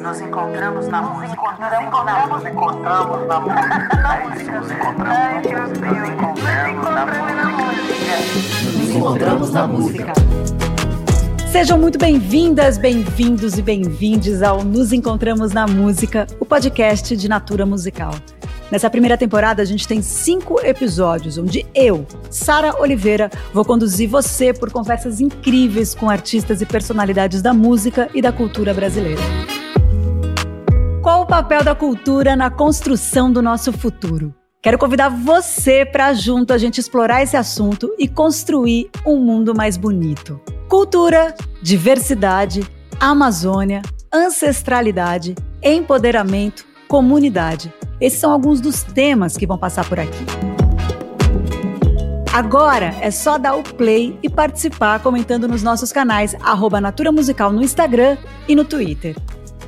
Nos encontramos na música. Nos encontramos, nos encontramos na música. Nos encontramos na música. Nos encontramos na música. Sejam muito bem-vindas, bem-vindos e bem-vindes ao Nos Encontramos na Música, o podcast de Natura Musical. Nessa primeira temporada, a gente tem cinco episódios onde eu, Sara Oliveira, vou conduzir você por conversas incríveis com artistas e personalidades da música e da cultura brasileira. Papel da cultura na construção do nosso futuro? Quero convidar você para junto a gente explorar esse assunto e construir um mundo mais bonito. Cultura, diversidade, Amazônia, ancestralidade, empoderamento, comunidade. Esses são alguns dos temas que vão passar por aqui. Agora é só dar o play e participar comentando nos nossos canais Natura Musical no Instagram e no Twitter.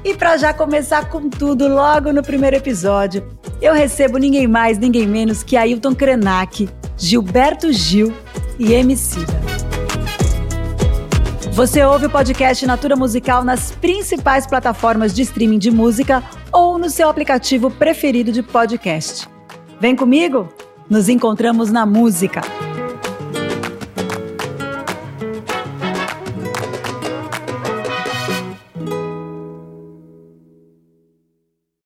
E para já começar com tudo logo no primeiro episódio, eu recebo ninguém mais, ninguém menos que Ailton Krenak, Gilberto Gil e Emicida. Você ouve o podcast Natura Musical nas principais plataformas de streaming de música ou no seu aplicativo preferido de podcast. Vem comigo? Nos encontramos na música.